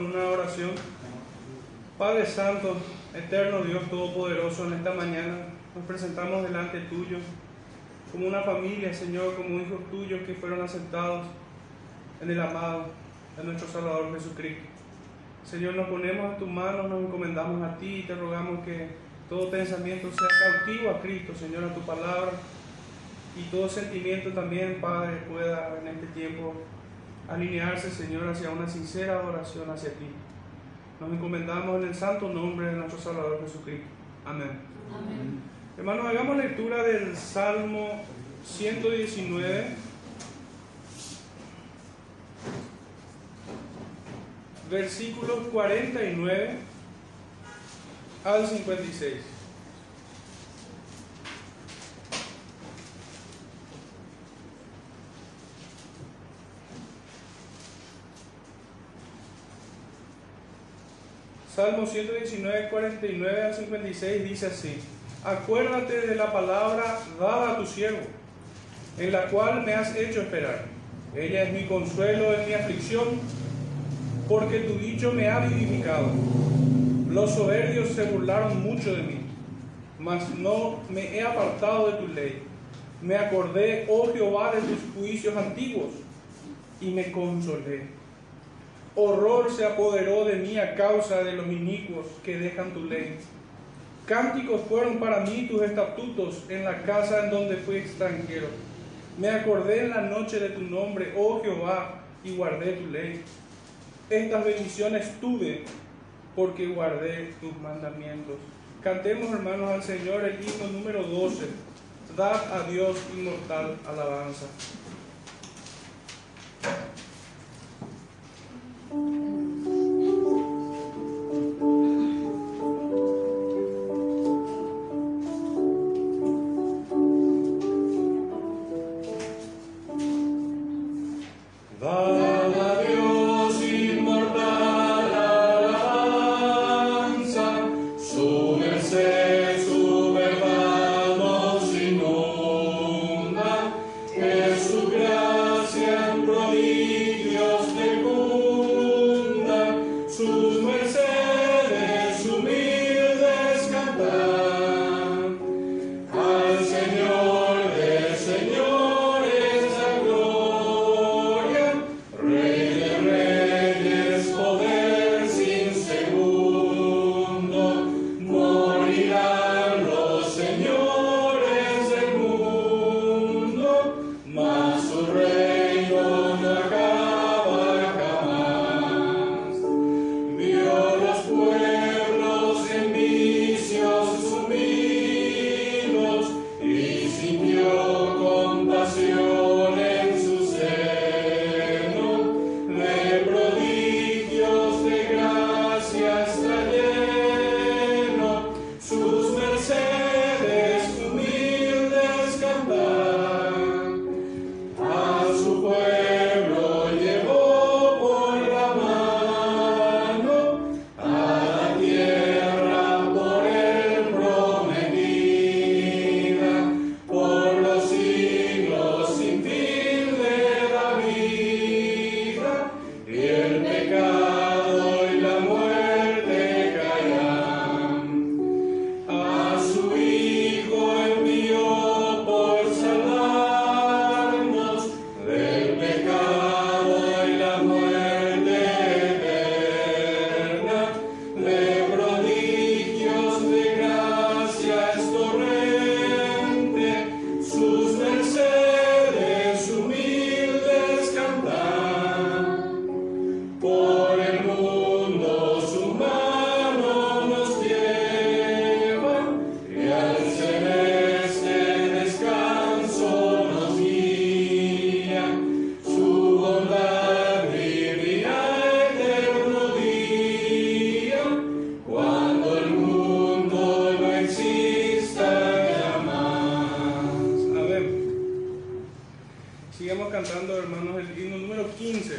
una oración. Padre Santo, eterno Dios Todopoderoso, en esta mañana nos presentamos delante tuyo como una familia, Señor, como hijos tuyos que fueron aceptados en el amado de nuestro Salvador Jesucristo. Señor, nos ponemos en tus manos, nos encomendamos a ti y te rogamos que todo pensamiento sea cautivo a Cristo, Señor, a tu palabra y todo sentimiento también, Padre, pueda en este tiempo alinearse, Señor, hacia una sincera adoración hacia ti. Nos encomendamos en el santo nombre de nuestro Salvador Jesucristo. Amén. Amén. Hermanos, hagamos lectura del Salmo 119. Versículos 49 al 56. Salmo 119, 49 al 56 dice así, acuérdate de la palabra dada a tu siervo, en la cual me has hecho esperar. Ella es mi consuelo en mi aflicción, porque tu dicho me ha vivificado. Los soberbios se burlaron mucho de mí, mas no me he apartado de tu ley. Me acordé, oh Jehová, de tus juicios antiguos, y me consolé. Horror se apoderó de mí a causa de los inicuos que dejan tu ley. Cánticos fueron para mí tus estatutos en la casa en donde fui extranjero. Me acordé en la noche de tu nombre, oh Jehová, y guardé tu ley. Estas bendiciones tuve porque guardé tus mandamientos. Cantemos, hermanos, al Señor el himno número 12. Dad a Dios inmortal alabanza. Dad Sigamos cantando, hermanos, el himno número 15.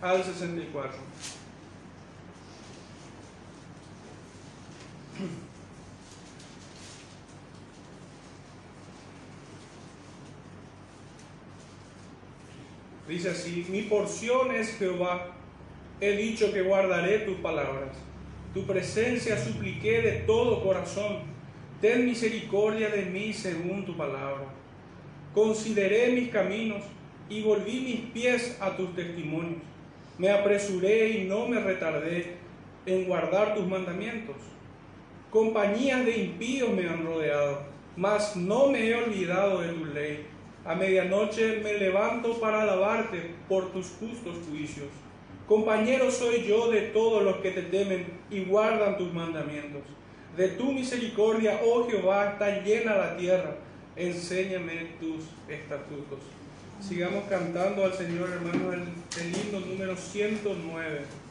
Al 64. Dice así, mi porción es Jehová, he dicho que guardaré tus palabras, tu presencia supliqué de todo corazón, ten misericordia de mí según tu palabra. Consideré mis caminos y volví mis pies a tus testimonios. Me apresuré y no me retardé en guardar tus mandamientos. Compañías de impíos me han rodeado, mas no me he olvidado de tu ley. A medianoche me levanto para alabarte por tus justos juicios. Compañero soy yo de todos los que te temen y guardan tus mandamientos. De tu misericordia, oh Jehová, está llena la tierra. Enséñame tus estatutos. Sigamos cantando al Señor, hermanos, el, el himno número 109.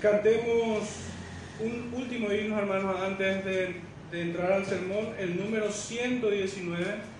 Cantemos un último himno, hermanos, antes de, de entrar al sermón, el número 119.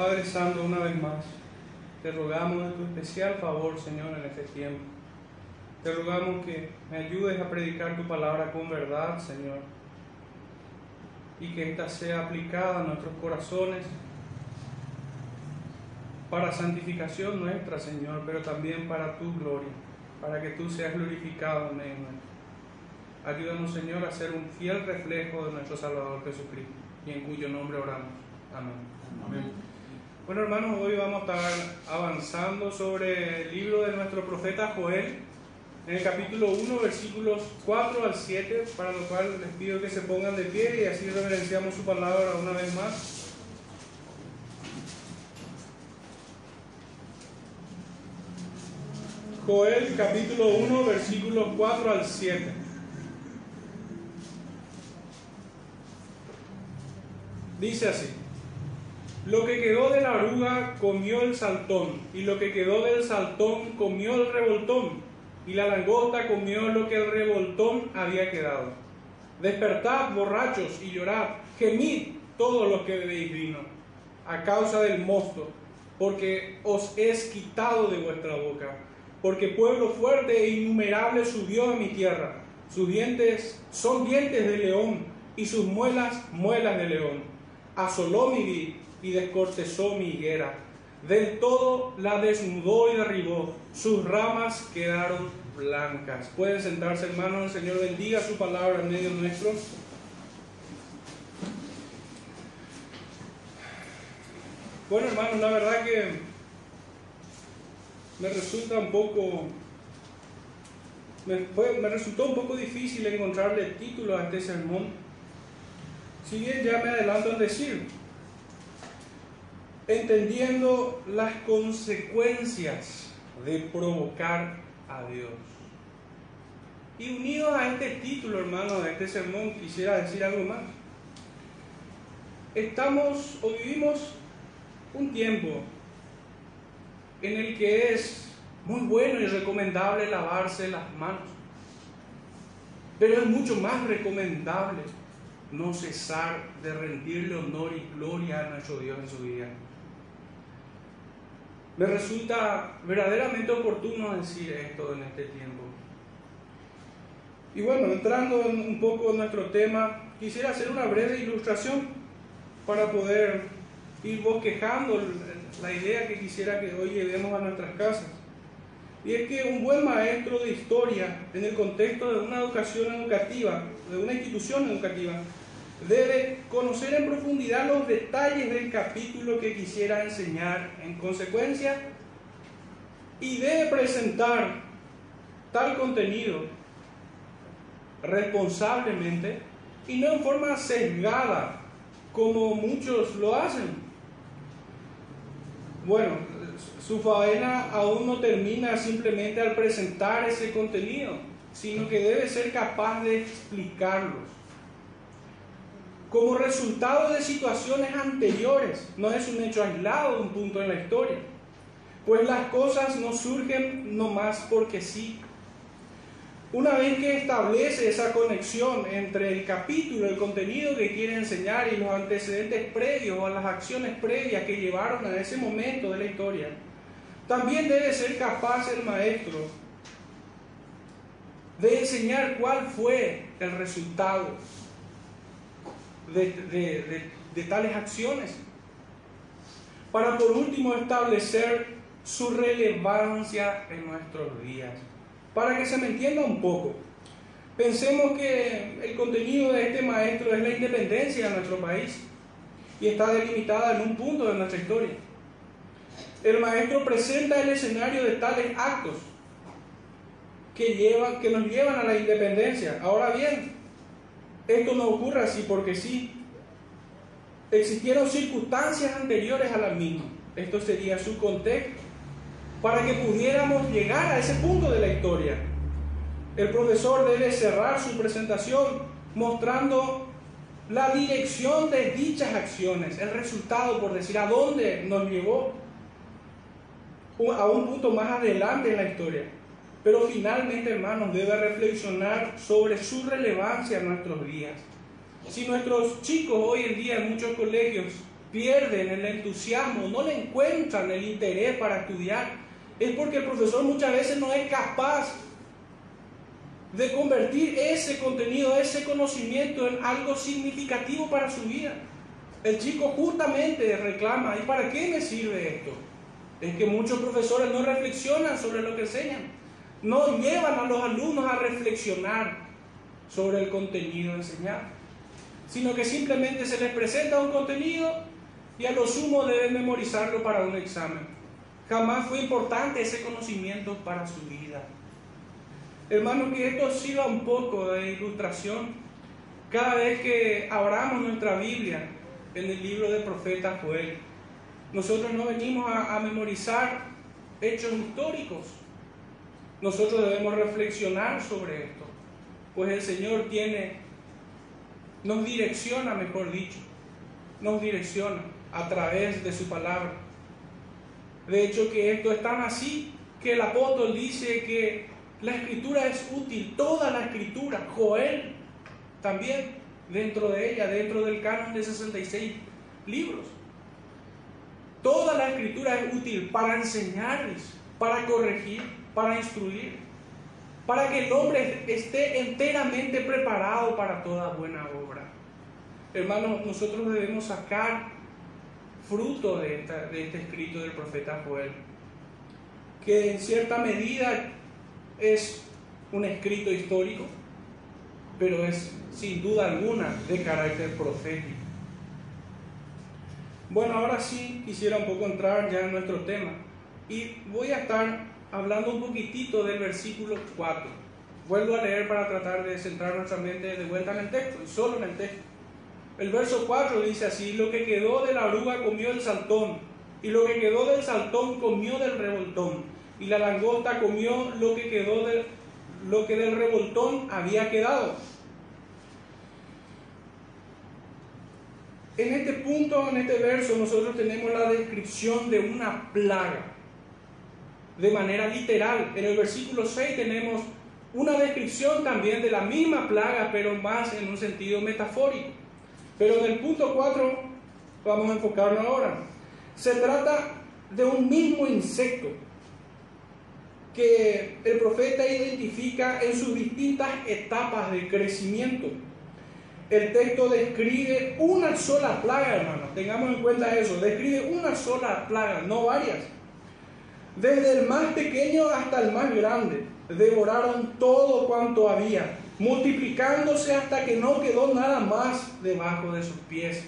Padre Santo, una vez más, te rogamos de tu especial favor, Señor, en este tiempo. Te rogamos que me ayudes a predicar tu palabra con verdad, Señor, y que ésta sea aplicada a nuestros corazones para santificación nuestra, Señor, pero también para tu gloria, para que tú seas glorificado en medio Ayúdanos, Señor, a ser un fiel reflejo de nuestro Salvador Jesucristo y en cuyo nombre oramos. Amén. Bueno hermanos, hoy vamos a estar avanzando sobre el libro de nuestro profeta Joel, en el capítulo 1, versículos 4 al 7, para lo cual les pido que se pongan de pie y así reverenciamos su palabra una vez más. Joel capítulo 1, versículos 4 al 7. Dice así, lo que quedó de la oruga comió el saltón, y lo que quedó del saltón comió el revoltón, y la langosta comió lo que el revoltón había quedado. Despertad, borrachos, y llorad, gemid todos los que bebéis vino, a causa del mosto, porque os es quitado de vuestra boca. Porque pueblo fuerte e innumerable subió a mi tierra. Sus dientes son dientes de león y sus muelas muelas de león. Asoló mi vid y descortezó mi higuera. Del todo la desnudó y derribó. Sus ramas quedaron blancas. Pueden sentarse hermanos, el Señor bendiga su palabra en medio nuestro. Bueno, hermanos, la verdad que me resulta un poco, me, resultó un poco difícil encontrarle título a este sermón. Si bien ya me adelanto en decir, entendiendo las consecuencias de provocar a Dios. Y unidos a este título, hermano, de este sermón, quisiera decir algo más. Estamos o vivimos un tiempo en el que es muy bueno y recomendable lavarse las manos. Pero es mucho más recomendable no cesar de rendirle honor y gloria a nuestro Dios en su vida. Me resulta verdaderamente oportuno decir esto en este tiempo. Y bueno, entrando un poco en nuestro tema, quisiera hacer una breve ilustración para poder ir bosquejando la idea que quisiera que hoy llevemos a nuestras casas. Y es que un buen maestro de historia, en el contexto de una educación educativa, de una institución educativa, debe conocer en profundidad los detalles del capítulo que quisiera enseñar en consecuencia y debe presentar tal contenido responsablemente y no en forma sesgada como muchos lo hacen. Bueno, su faena aún no termina simplemente al presentar ese contenido, sino que debe ser capaz de explicarlos. Como resultado de situaciones anteriores, no es un hecho aislado un punto en la historia, pues las cosas no surgen nomás porque sí, una vez que establece esa conexión entre el capítulo, el contenido que quiere enseñar y los antecedentes previos o las acciones previas que llevaron a ese momento de la historia, también debe ser capaz el maestro de enseñar cuál fue el resultado de, de tales acciones. Para por último establecer su relevancia en nuestros días. Para que se me entienda un poco, pensemos que el contenido de este maestro es la independencia de nuestro país y está delimitada en un punto de nuestra historia. El maestro presenta el escenario de tales actos que, llevan, que nos llevan a la independencia. Ahora bien, esto no ocurre así porque sí. Existieron circunstancias anteriores a la misma. Esto sería su contexto para que pudiéramos llegar a ese punto de la historia. El profesor debe cerrar su presentación mostrando la dirección de dichas acciones, el resultado, por decir, a dónde nos llevó a un punto más adelante en la historia. Pero finalmente, hermanos, debe reflexionar sobre su relevancia en nuestros días. Si nuestros chicos hoy en día en muchos colegios pierden el entusiasmo, no le encuentran el interés para estudiar, es porque el profesor muchas veces no es capaz de convertir ese contenido, ese conocimiento en algo significativo para su vida. El chico justamente reclama, ¿y para qué me sirve esto? Es que muchos profesores no reflexionan sobre lo que enseñan, no llevan a los alumnos a reflexionar sobre el contenido enseñado, sino que simplemente se les presenta un contenido y a lo sumo deben memorizarlo para un examen. Jamás fue importante ese conocimiento para su vida. Hermano, que esto sirva un poco de ilustración. Cada vez que abramos nuestra Biblia en el libro del profeta Joel, nosotros no venimos a, a memorizar hechos históricos. Nosotros debemos reflexionar sobre esto, pues el Señor tiene, nos direcciona, mejor dicho, nos direcciona a través de su palabra. De hecho, que esto es tan así que el apóstol dice que la escritura es útil, toda la escritura, Joel también dentro de ella, dentro del canon de 66 libros. Toda la escritura es útil para enseñarles, para corregir, para instruir, para que el hombre esté enteramente preparado para toda buena obra. Hermanos, nosotros debemos sacar fruto de, de este escrito del profeta Joel, que en cierta medida es un escrito histórico, pero es sin duda alguna de carácter profético. Bueno, ahora sí quisiera un poco entrar ya en nuestro tema y voy a estar hablando un poquitito del versículo 4. Vuelvo a leer para tratar de centrar nuestra mente de vuelta en el texto, solo en el texto. El verso 4 dice así, lo que quedó de la oruga comió el saltón, y lo que quedó del saltón comió del revoltón, y la langosta comió lo que quedó del, lo que del revoltón había quedado. En este punto, en este verso, nosotros tenemos la descripción de una plaga, de manera literal. En el versículo 6 tenemos una descripción también de la misma plaga, pero más en un sentido metafórico. Pero en el punto 4 vamos a enfocarnos ahora. Se trata de un mismo insecto que el profeta identifica en sus distintas etapas de crecimiento el texto describe una sola plaga, hermano. Tengamos en cuenta eso. Describe una sola plaga, no varias. Desde el más pequeño hasta el más grande, devoraron todo cuanto había, multiplicándose hasta que no quedó nada más debajo de sus pies.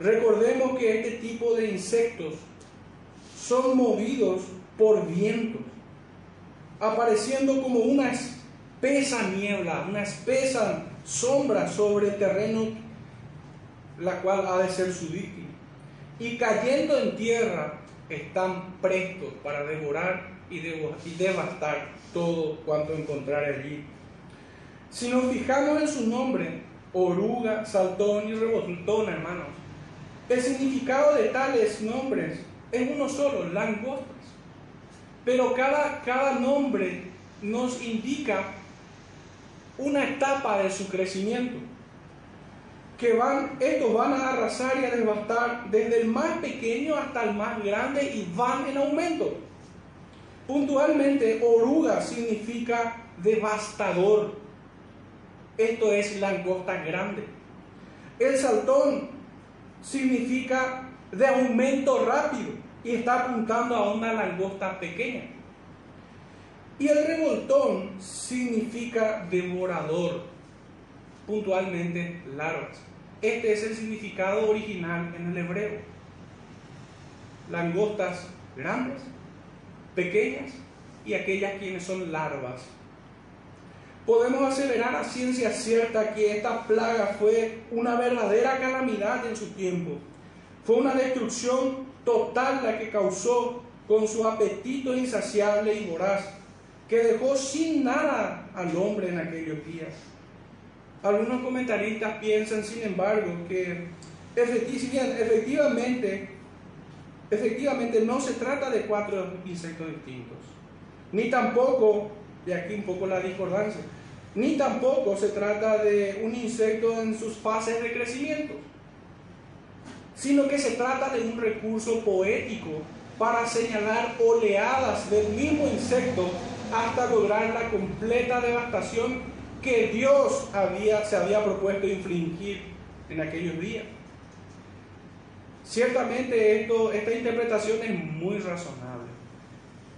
Recordemos que este tipo de insectos son movidos por vientos, apareciendo como unas espesa niebla, una espesa sombra sobre el terreno, la cual ha de ser su víctima. Y cayendo en tierra, están prestos para devorar y, devastar todo cuanto encontrar allí. Si nos fijamos en su nombre, oruga, saltón y revoltón, hermanos, el significado de tales nombres es uno solo, langostas. Pero cada, cada nombre nos indica una etapa de su crecimiento. Que van, estos van a arrasar y a devastar desde el más pequeño hasta el más grande y van en aumento. Puntualmente, oruga significa devastador. Esto es langosta grande. El saltón significa de aumento rápido y está apuntando a una langosta pequeña. Y el revoltón significa devorador, puntualmente larvas. Este es el significado original en el hebreo. Langostas grandes, pequeñas y aquellas quienes son larvas. Podemos acelerar a ciencia cierta que esta plaga fue una verdadera calamidad en su tiempo. Fue una destrucción total la que causó con su apetito insaciable y voraz que dejó sin nada al hombre en aquellos días. Algunos comentaristas piensan, sin embargo, que efectivamente, efectivamente no se trata de cuatro insectos distintos, ni tampoco, de aquí un poco la discordancia, ni tampoco se trata de un insecto en sus fases de crecimiento, sino que se trata de un recurso poético para señalar oleadas del mismo insecto hasta lograr la completa devastación que Dios había, se había propuesto infligir en aquellos días. Ciertamente esto, esta interpretación es muy razonable.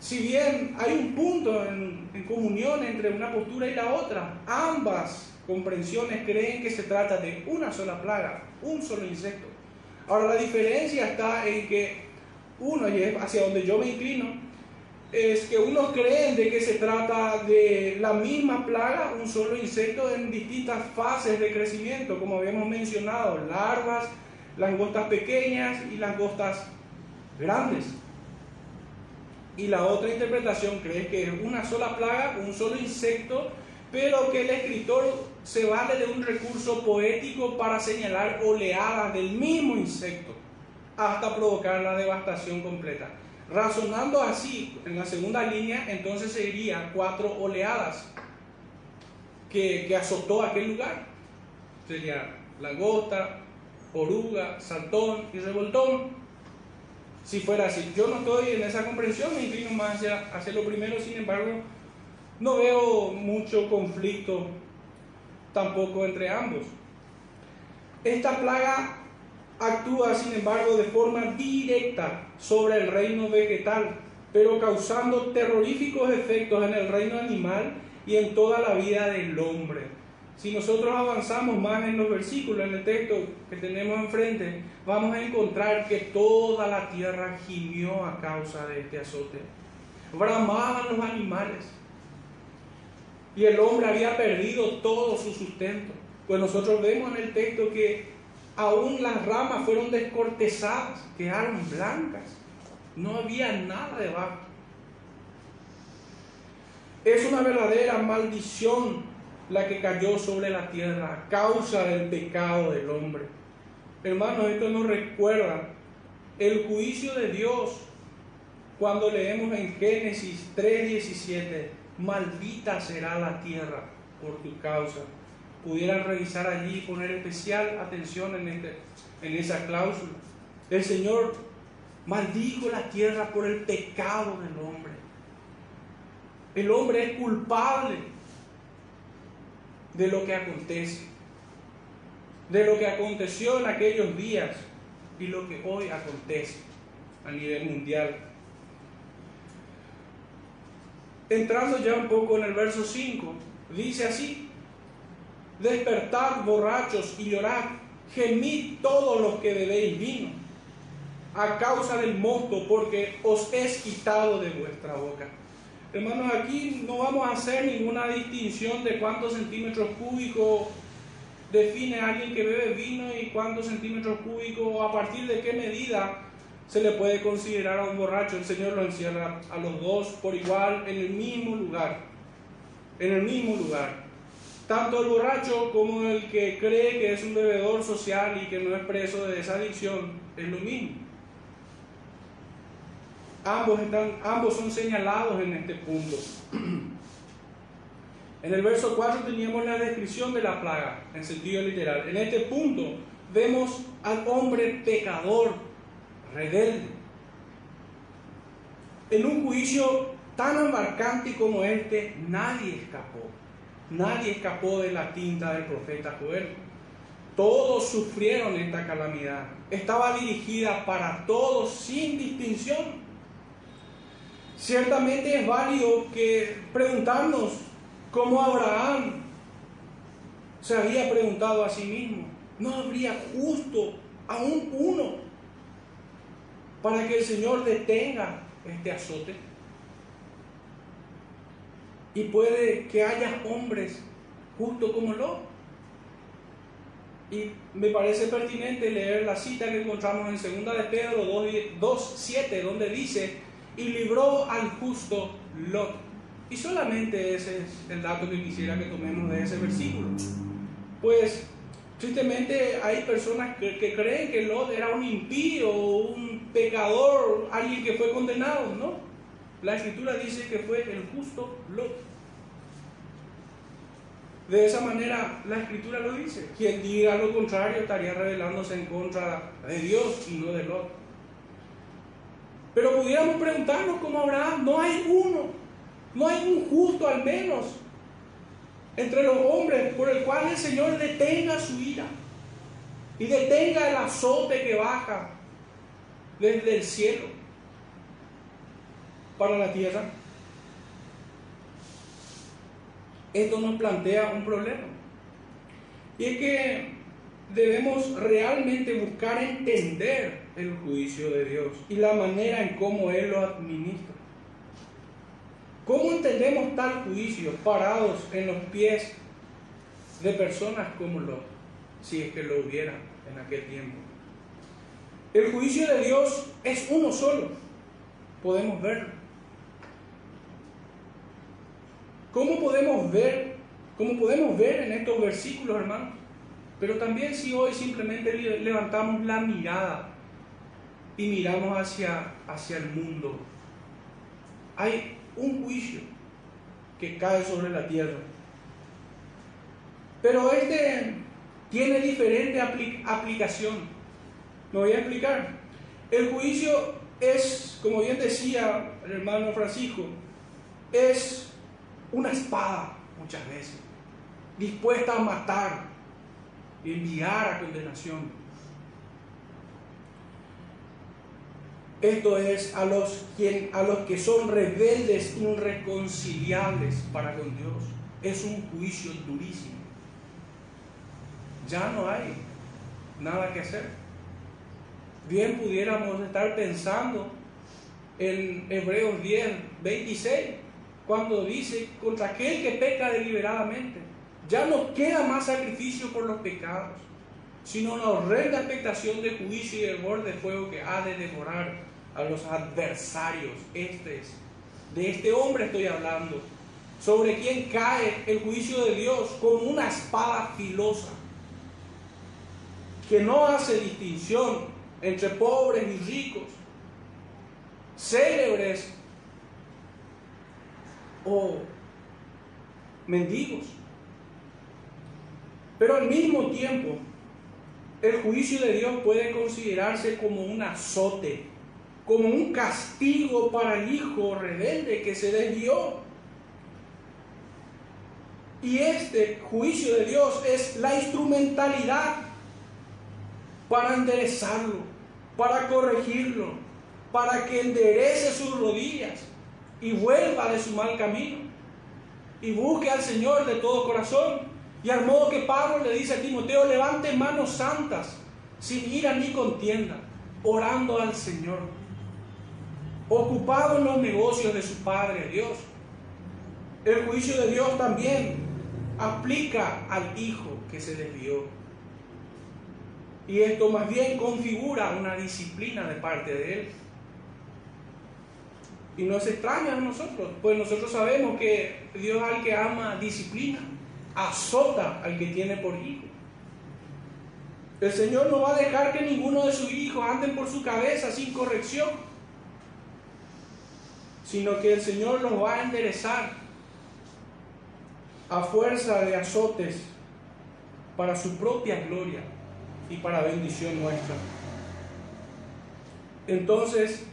Si bien hay un punto en, comunión entre una postura y la otra, ambas comprensiones creen que se trata de una sola plaga, un solo insecto. Ahora la diferencia está en que uno, es hacia donde yo me inclino, es que unos creen de que se trata de la misma plaga, un solo insecto en distintas fases de crecimiento, como habíamos mencionado, larvas, langostas pequeñas y langostas grandes. Y la otra interpretación cree que es una sola plaga, un solo insecto, pero que el escritor se vale de un recurso poético para señalar oleadas del mismo insecto hasta provocar la devastación completa. Razonando así, en la segunda línea, entonces sería cuatro oleadas que, azotó aquel lugar. Sería oruga, saltón y revoltón. Si fuera así, yo no estoy en esa comprensión, me inclino más hacia, hacia lo primero, sin embargo, no veo mucho conflicto tampoco entre ambos. Esta plaga actúa, sin embargo, de forma directa sobre el reino vegetal, pero causando terroríficos efectos en el reino animal y en toda la vida del hombre. Si nosotros avanzamos más en los versículos, en el texto que tenemos enfrente, vamos a encontrar que toda la tierra gimió a causa de este azote. Bramaban los animales. Y el hombre había perdido todo su sustento. Pues nosotros vemos en el texto que aún las ramas fueron descortezadas, quedaron blancas, no había nada debajo. Es una verdadera maldición la que cayó sobre la tierra a causa del pecado del hombre. Hermanos, esto nos recuerda el juicio de Dios cuando leemos en Génesis 3:17, maldita será la tierra por tu causa pudieran revisar allí y poner especial atención en, este, en esa cláusula. El Señor maldijo la tierra por el pecado del hombre. El hombre es culpable de lo que acontece, de lo que aconteció en aquellos días y lo que hoy acontece a nivel mundial. Entrando ya un poco en el verso 5, dice así, despertad borrachos y llorad, gemid todos los que bebéis vino, a causa del mosto, porque os es quitado de vuestra boca. Hermanos, aquí no vamos a hacer ninguna distinción de cuántos centímetros cúbicos define alguien que bebe vino y cuántos centímetros cúbicos, a partir de qué medida se le puede considerar a un borracho. El Señor lo encierra a los dos por igual en el mismo lugar. En el mismo lugar. Tanto el borracho como el que cree que es un bebedor social y que no es preso de esa adicción es lo mismo. Ambos, están, ambos son señalados en este punto. En el verso 4 teníamos la descripción de la plaga en sentido literal. En este punto vemos al hombre pecador, rebelde. En un juicio tan embarcante como este, nadie escapó. Nadie escapó de la tinta del profeta Joel. Todos sufrieron esta calamidad. Estaba dirigida para todos sin distinción. Ciertamente es válido que preguntarnos cómo Abraham se había preguntado a sí mismo, ¿no habría justo aún uno para que el Señor detenga este azote? Y puede que haya hombres justo como lo Y me parece pertinente leer la cita que encontramos en 2 de Pedro 2.7, donde dice, y libró al justo Lot. Y solamente ese es el dato que quisiera que tomemos de ese versículo. Pues tristemente hay personas que, que creen que Lot era un impío, un pecador, alguien que fue condenado, ¿no? La escritura dice que fue el justo Lot. De esa manera la escritura lo dice. Quien diga lo contrario estaría rebelándose en contra de Dios y no de Lot. Pero pudiéramos preguntarnos como Abraham, no hay uno, no hay un justo al menos entre los hombres por el cual el Señor detenga su ira y detenga el azote que baja desde el cielo para la tierra esto nos plantea un problema. Y es que debemos realmente buscar entender el juicio de Dios y la manera en cómo Él lo administra. ¿Cómo entendemos tal juicio parados en los pies de personas como Lot, si es que lo hubiera en aquel tiempo? El juicio de Dios es uno solo, podemos verlo. ¿Cómo podemos ver, cómo podemos ver en estos versículos, hermanos? Pero también si hoy simplemente levantamos la mirada y miramos hacia, hacia el mundo, hay un juicio que cae sobre la tierra. Pero este, tiene diferente aplicación. Me voy a explicar. El juicio es, como bien decía el hermano Francisco, es una espada muchas veces, dispuesta a matar, enviar a condenación. Esto es a los, quien, a los que son rebeldes, irreconciliables para con Dios. Es un juicio durísimo. Ya no hay nada que hacer. Bien pudiéramos estar pensando en Hebreos 10, 26, cuando dice, contra aquel que peca deliberadamente, ya no queda más sacrificio por los pecados, sino una horrenda expectación de juicio y borde de fuego que ha de devorar a los adversarios. Este es, de este hombre estoy hablando, sobre quien cae el juicio de Dios como una espada filosa, que no hace distinción entre pobres y ricos, célebres o mendigos. Pero al mismo tiempo, el juicio de Dios puede considerarse como un azote como un castigo para el hijo rebelde que se desvió. Y este juicio de Dios es la instrumentalidad para enderezarlo, para corregirlo, para que enderece sus rodillas y vuelva de su mal camino y busque al Señor de todo corazón. Y al modo que Pablo le dice a Timoteo, levante manos santas, sin ira ni contienda, orando al Señor ocupado en los negocios de su Padre Dios. El juicio de Dios también aplica al Hijo que se desvió. Y esto más bien configura una disciplina de parte de Él. Y no es extraño a nosotros, pues nosotros sabemos que Dios al que ama disciplina, azota al que tiene por hijo. El Señor no va a dejar que ninguno de sus hijos anden por su cabeza sin corrección sino que el Señor los va a enderezar a fuerza de azotes para su propia gloria y para bendición nuestra. Entonces,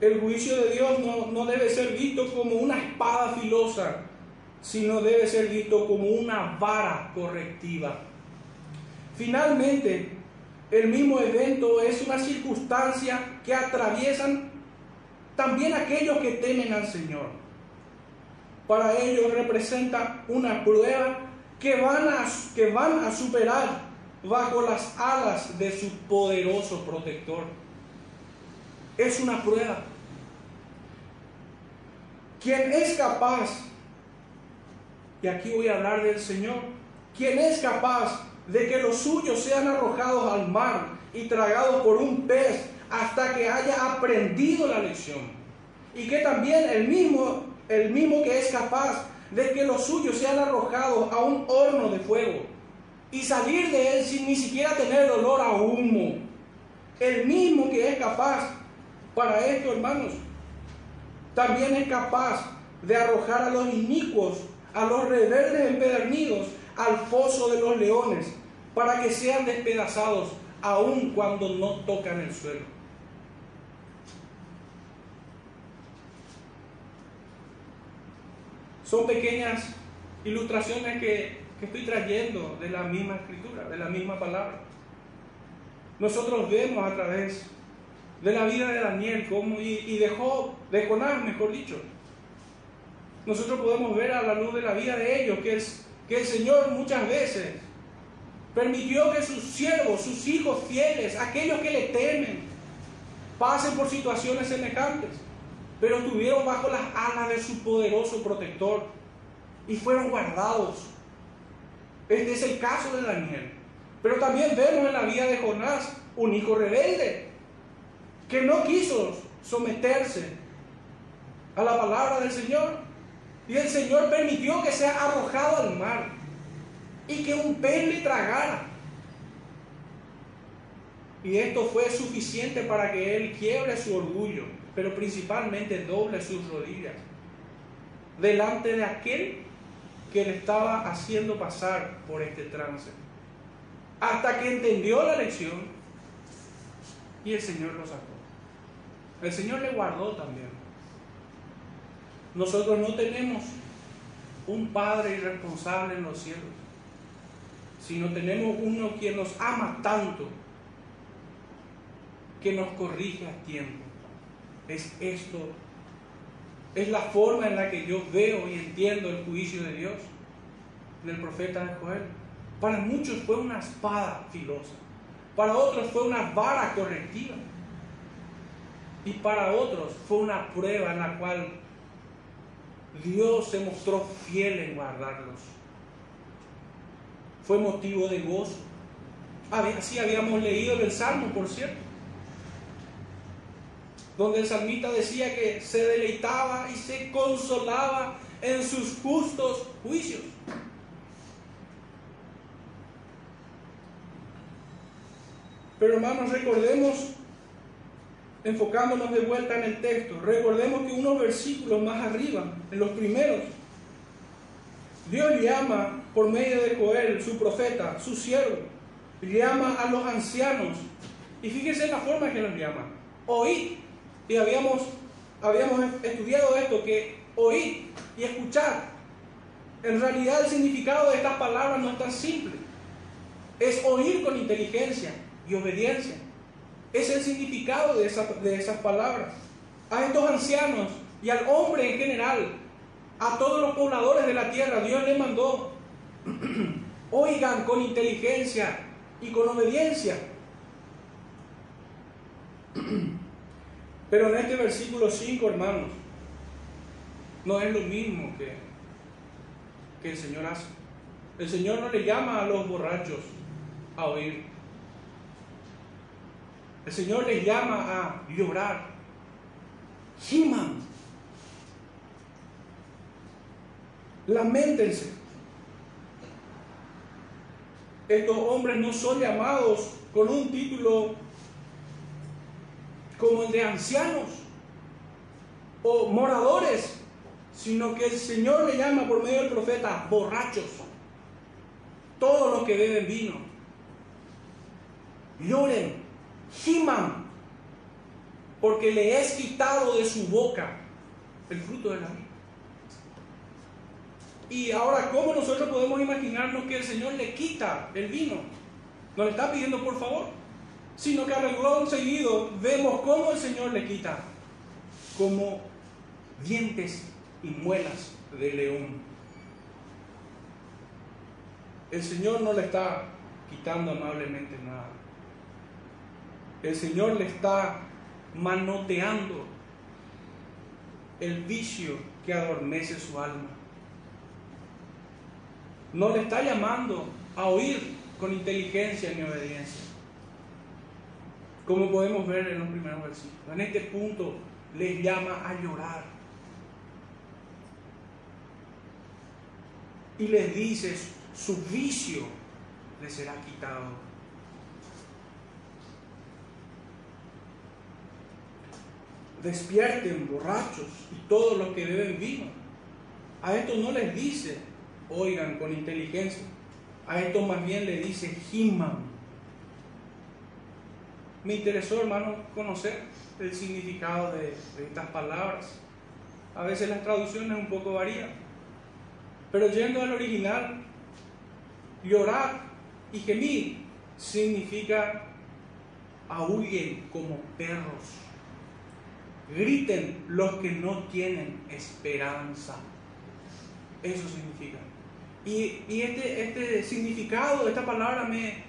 el juicio de Dios no, no, debe ser visto como una espada filosa, sino debe ser visto como una vara correctiva. Finalmente, el mismo evento es una circunstancia que atraviesan también aquellos que temen al Señor. Para ellos representa una prueba que van a, que van a superar bajo las alas de su poderoso protector. Es una prueba. Quien es capaz, y aquí voy a hablar del Señor, quien es capaz de que los suyos sean arrojados al mar y tragados por un pez hasta que haya aprendido la lección. Y que también el mismo, el mismo que es capaz de que los suyos sean arrojados a un horno de fuego y salir de él sin ni siquiera tener dolor a humo. El mismo que es capaz para esto, hermanos, también es capaz de arrojar a los inicuos, a los rebeldes empedernidos, al foso de los leones, para que sean despedazados aun cuando no tocan el suelo. Son pequeñas ilustraciones que, estoy trayendo de la misma escritura, de la misma palabra. Nosotros vemos a través de la vida de Daniel como, y, de de Jonás, mejor dicho. Nosotros podemos ver a la luz de la vida de ellos que, es, que el Señor muchas veces permitió que sus siervos, sus hijos fieles, aquellos que le temen, pasen por situaciones semejantes pero estuvieron bajo las alas de su poderoso protector y fueron guardados. Este es el caso de Daniel. Pero también vemos en la vida de Jonás un hijo rebelde que no quiso someterse a la palabra del Señor. Y el Señor permitió que sea arrojado al mar y que un pez le tragara. Y esto fue suficiente para que él quiebre su orgullo pero principalmente doble sus rodillas delante de aquel que le estaba haciendo pasar por este trance. hasta que entendió la lección y el Señor lo sacó. El Señor le guardó también. Nosotros no tenemos un Padre irresponsable en los cielos, sino tenemos uno quien nos ama tanto que nos corrige a tiempo. Es esto, es la forma en la que yo veo y entiendo el juicio de Dios en el profeta de Joel. Para muchos fue una espada filosa, para otros fue una vara correctiva y para otros fue una prueba en la cual Dios se mostró fiel en guardarlos. Fue motivo de gozo. Así habíamos leído el Salmo, por cierto, donde el salmista decía que se deleitaba y se consolaba en sus justos juicios. Pero hermanos, recordemos, enfocándonos de vuelta en el texto, recordemos que unos versículos más arriba, en los primeros, Dios llama por medio de Joel, su profeta, su siervo, llama a los ancianos. Y fíjense en la forma en que los llama. Oíd. Y habíamos, habíamos estudiado esto, que oíd y escuchar. En realidad el significado de estas palabras no es tan simple. Es oír con inteligencia, y obediencia. Es el significado de, de esas palabras. A estos ancianos y al hombre en general, a todos los pobladores de la tierra, Dios les mandó, oigan con inteligencia y con obediencia. Pero en este versículo 5, hermanos, no es lo mismo que, que el Señor hace. El Señor no le llama a los borrachos a oír. El Señor les llama a llorar. Giman. Lamentense. Estos hombres no son llamados con un título como el de ancianos o moradores, sino que el Señor le llama por medio del profeta borrachos, todos los que beben vino. Lloren, giman, porque le es quitado de su boca el fruto de la vida. Y ahora, ¿cómo nosotros podemos imaginarnos que el Señor le quita el vino? No le está pidiendo por favor, sino que a renglón seguido vemos cómo el Señor le quita, como dientes y muelas de león. El Señor no le está quitando amablemente nada el Señor le está manoteando el vicio que adormece su alma. No le está llamando a oír con inteligencia ni obediencia. Como podemos ver en los primeros versículos. En este punto les llama a llorar. Y les dice, su vicio les será quitado. Despierten borrachos y todos los que beben vino. A esto no les dice, oigan con inteligencia. A esto más bien le dice, giman. Me interesó, hermano, conocer el significado de, estas palabras. A veces las traducciones un poco varían. Pero yendo al original, llorar y gemir significa aúllen como perros griten los que no tienen esperanza. Eso significa. Y, este, este, significado esta palabra me,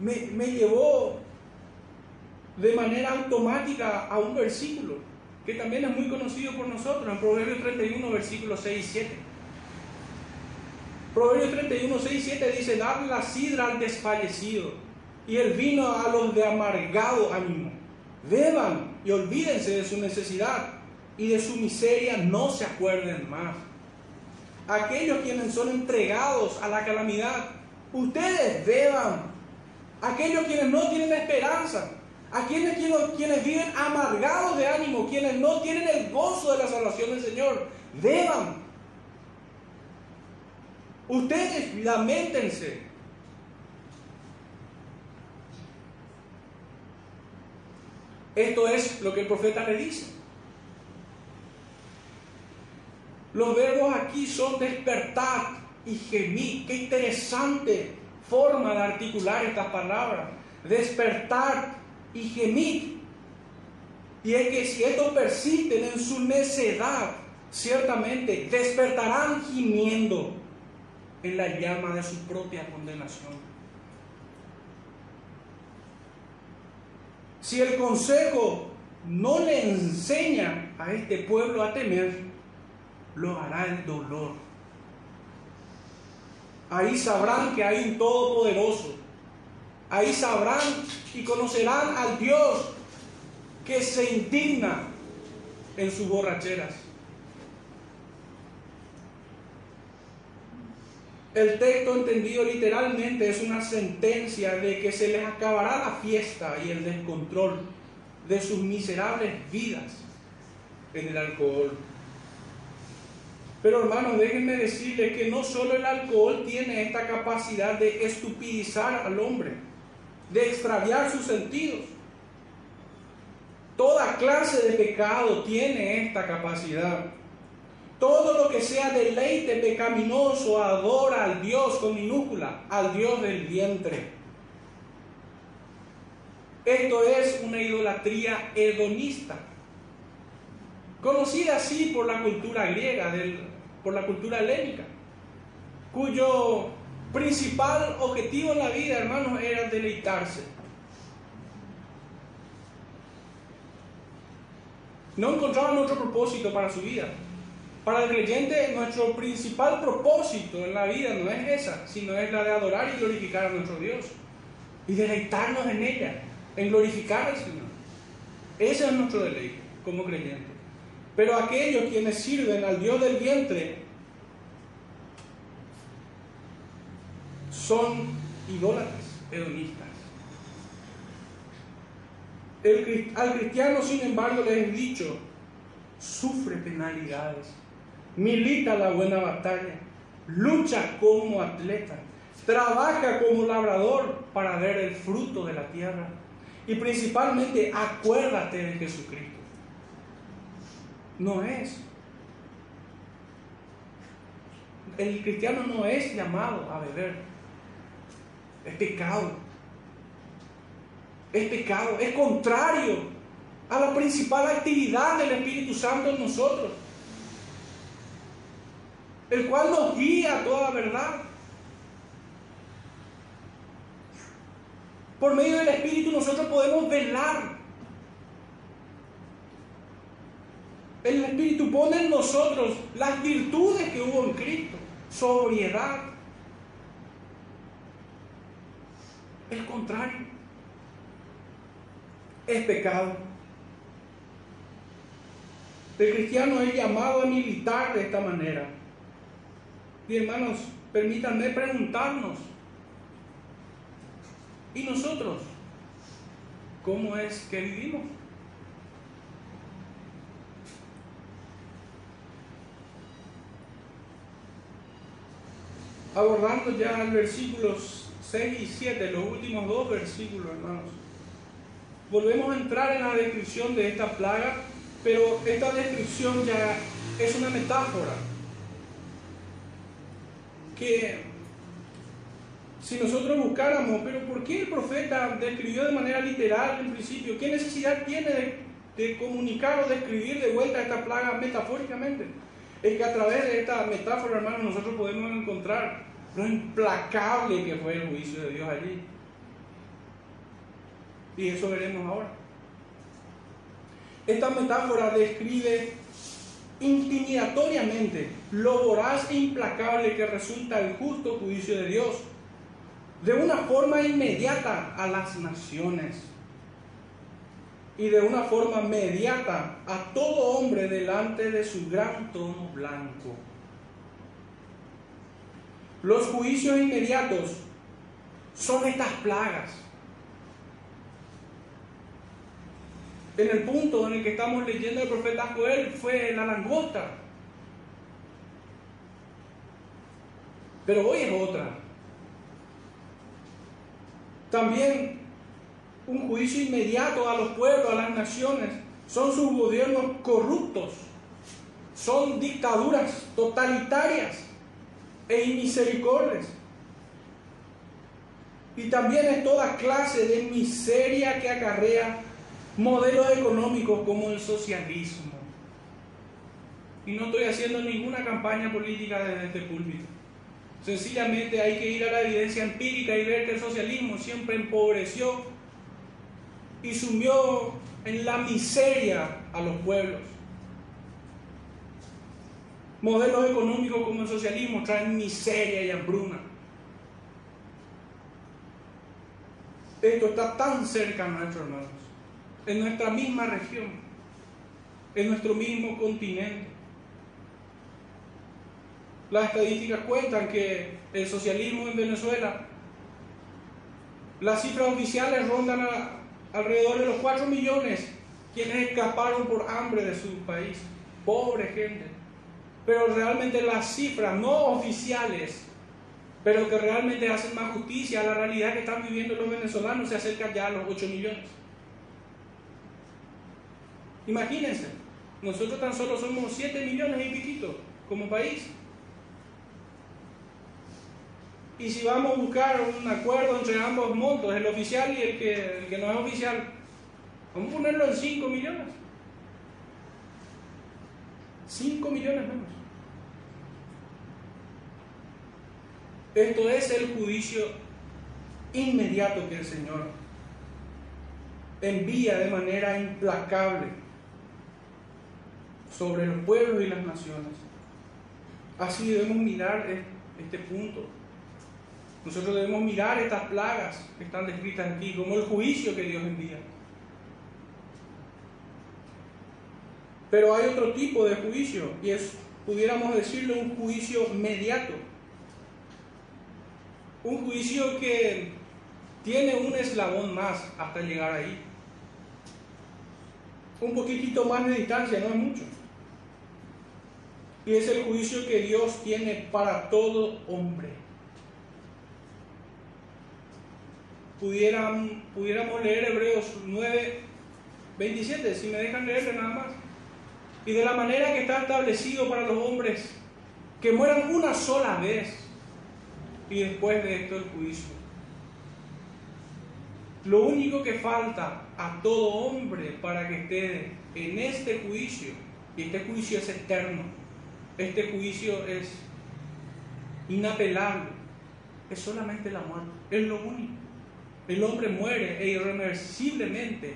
me, llevó de manera automática a un versículo que también es muy conocido por nosotros, en Proverbios 31, versículos 6 y 7. Proverbios 31, 6 y 7 dice, dar la sidra al desfallecido y el vino a los de amargado ánimo. Beban y olvídense de su necesidad y de su miseria no se acuerden más. Aquellos quienes son entregados a la calamidad, ustedes beban. Aquellos quienes no tienen esperanza, aquellos quienes viven amargados de ánimo, quienes no tienen el gozo de la salvación del Señor, beban. Ustedes lamentense Esto es lo que el profeta le dice. Los verbos aquí son despertar y gemir. Qué interesante forma de articular estas palabras. Despertar y gemir. Y es que si estos persisten en su necedad, ciertamente despertarán gimiendo en la llama de su propia condenación. Si el consejo no le enseña a este pueblo a temer, lo hará el dolor. Ahí sabrán que hay un todopoderoso. Ahí sabrán y conocerán al Dios que se indigna en sus borracheras. El texto entendido literalmente es una sentencia de que se les acabará la fiesta y el descontrol de sus miserables vidas en el alcohol. Pero hermanos, déjenme decirles que no solo el alcohol tiene esta capacidad de estupidizar al hombre, de extraviar sus sentidos. Toda clase de pecado tiene esta capacidad. Todo lo que sea deleite pecaminoso adora al Dios con minúscula, al Dios del vientre. Esto es una idolatría hedonista, conocida así por la cultura griega, por la cultura helénica, cuyo principal objetivo en la vida, hermanos, era deleitarse. No encontraban otro propósito para su vida. Para el creyente, nuestro principal propósito en la vida no es esa, sino es la de adorar y glorificar a nuestro Dios. Y deleitarnos en ella, en glorificar al Señor. Ese es nuestro deleite como creyente. Pero aquellos quienes sirven al Dios del vientre son idólatras, hedonistas. al cristiano, sin embargo, les he dicho, sufre penalidades milita la buena batalla, lucha como atleta, trabaja como labrador para ver el fruto de la tierra y principalmente acuérdate de Jesucristo. No es. El cristiano no es llamado a beber. Es pecado. Es pecado. Es contrario a la principal actividad del Espíritu Santo en nosotros el cual nos guía a toda verdad. Por medio del Espíritu nosotros podemos velar. El Espíritu pone en nosotros las virtudes que hubo en Cristo. Sobriedad. El contrario. Es pecado. El cristiano es llamado a militar de esta manera. Y hermanos, permítanme preguntarnos, ¿y nosotros? ¿Cómo es que vivimos? Abordando ya el versículos 6 y 7, los últimos dos versículos, hermanos. Volvemos a entrar en la descripción de esta plaga, pero esta descripción ya es una metáfora que si nosotros buscáramos, pero ¿por qué el profeta describió de manera literal en principio? ¿Qué necesidad tiene de, comunicar o de escribir de vuelta esta plaga metafóricamente? Es que a través de esta metáfora, hermanos, nosotros podemos encontrar lo implacable que fue el juicio de Dios allí. Y eso veremos ahora. Esta metáfora describe intimidatoriamente lo voraz e implacable que resulta el justo juicio de Dios, de una forma inmediata a las naciones y de una forma inmediata a todo hombre delante de su gran tono blanco. Los juicios inmediatos son estas plagas en el punto en el que estamos leyendo el profeta Joel fue la langosta. Pero hoy es otra. También un juicio inmediato a los pueblos, a las naciones. Son sus gobiernos corruptos. Son dictaduras totalitarias e inmisericordias. Y también es toda clase de miseria que acarrea modelos económicos como el socialismo. Y no estoy haciendo ninguna campaña política desde este púlpito. Sencillamente hay que ir a la evidencia empírica y ver que el socialismo siempre empobreció y sumió en la miseria a los pueblos. Modelos económicos como el socialismo traen miseria y hambruna. Esto está tan cerca a hermanos, en nuestra misma región, en nuestro mismo continente. Las estadísticas cuentan que el socialismo en Venezuela, las cifras oficiales rondan alrededor de los 4 millones quienes escaparon por hambre de su país. Pobre gente. Pero realmente las cifras no oficiales pero que realmente hacen más justicia a la realidad que están viviendo los venezolanos, se acercan ya a los 8 millones. Imagínense, nosotros tan solo somos 7 millones y piquito como país. Y si vamos a buscar un acuerdo entre ambos montos, el oficial y el que, el que no es oficial, vamos a ponerlo en 5 millones. 5 millones menos. Esto es el juicio inmediato que el Señor envía de manera implacable sobre los pueblos y las naciones. Así debemos mirar este punto. Nosotros debemos mirar estas plagas que están descritas aquí como el juicio que Dios envía. Pero hay otro tipo de juicio y es, pudiéramos decirlo, un juicio mediato un juicio que tiene un eslabón más hasta llegar ahí. Un poquitito más de distancia, no es mucho. Y es el juicio que Dios tiene para todo hombre. Pudiéramos leer Hebreos 9, 27, si me dejan leerle nada más. Y de la manera que está establecido para los hombres, que mueran una sola vez y después de esto el juicio. Lo único que falta a todo hombre para que esté en este juicio, y este juicio es eterno, este juicio es inapelable, es solamente la muerte, es lo único. El hombre muere e irreversiblemente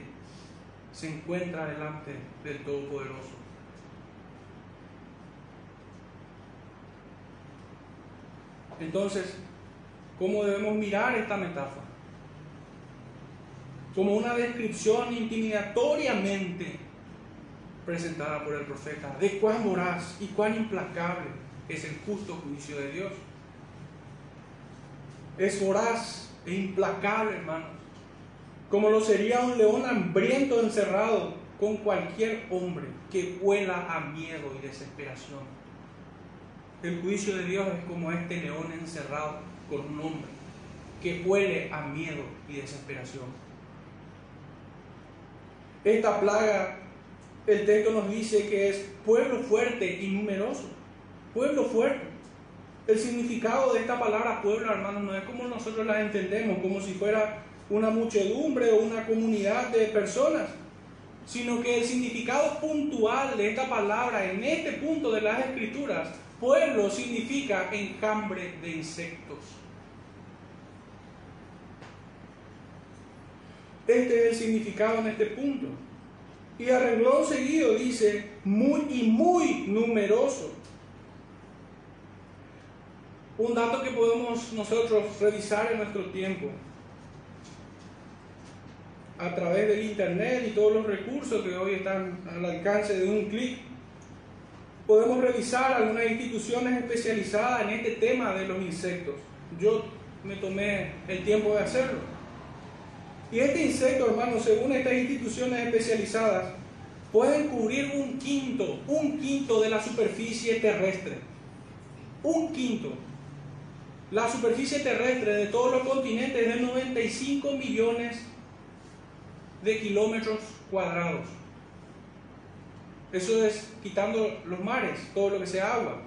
se encuentra delante del Todopoderoso. Entonces, ¿cómo debemos mirar esta metáfora? Como una descripción intimidatoriamente presentada por el profeta de cuán voraz y cuán implacable es el justo juicio de Dios. Es voraz e implacable, hermanos, como lo sería un león hambriento encerrado con cualquier hombre que vuela a miedo y desesperación. El juicio de Dios es como este león encerrado con un hombre que huele a miedo y desesperación. Esta plaga, el texto nos dice que es pueblo fuerte y numeroso. Pueblo fuerte. El significado de esta palabra pueblo, hermanos, no es como nosotros la entendemos, como si fuera una muchedumbre o una comunidad de personas, sino que el significado puntual de esta palabra en este punto de las escrituras Pueblo significa enjambre de insectos. Este es el significado en este punto. Y arregló seguido dice muy y muy numeroso. Un dato que podemos nosotros revisar en nuestro tiempo a través del internet y todos los recursos que hoy están al alcance de un clic podemos revisar algunas instituciones especializadas en este tema de los insectos. Yo me tomé el tiempo de hacerlo. Y este insecto, hermano, según estas instituciones especializadas, pueden cubrir un quinto, un quinto de la superficie terrestre. Un quinto. La superficie terrestre de todos los continentes es de 95 millones de kilómetros cuadrados. Eso es quitando los mares, todo lo que sea agua.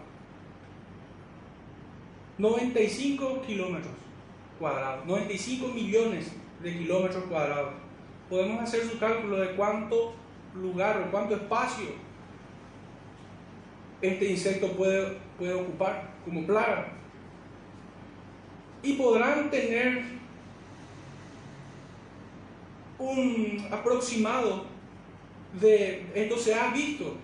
95 kilómetros cuadrados, 95 millones de kilómetros cuadrados. Podemos hacer su cálculo de cuánto lugar o cuánto espacio este insecto puede, puede ocupar como plaga. Y podrán tener un aproximado de esto se ha visto,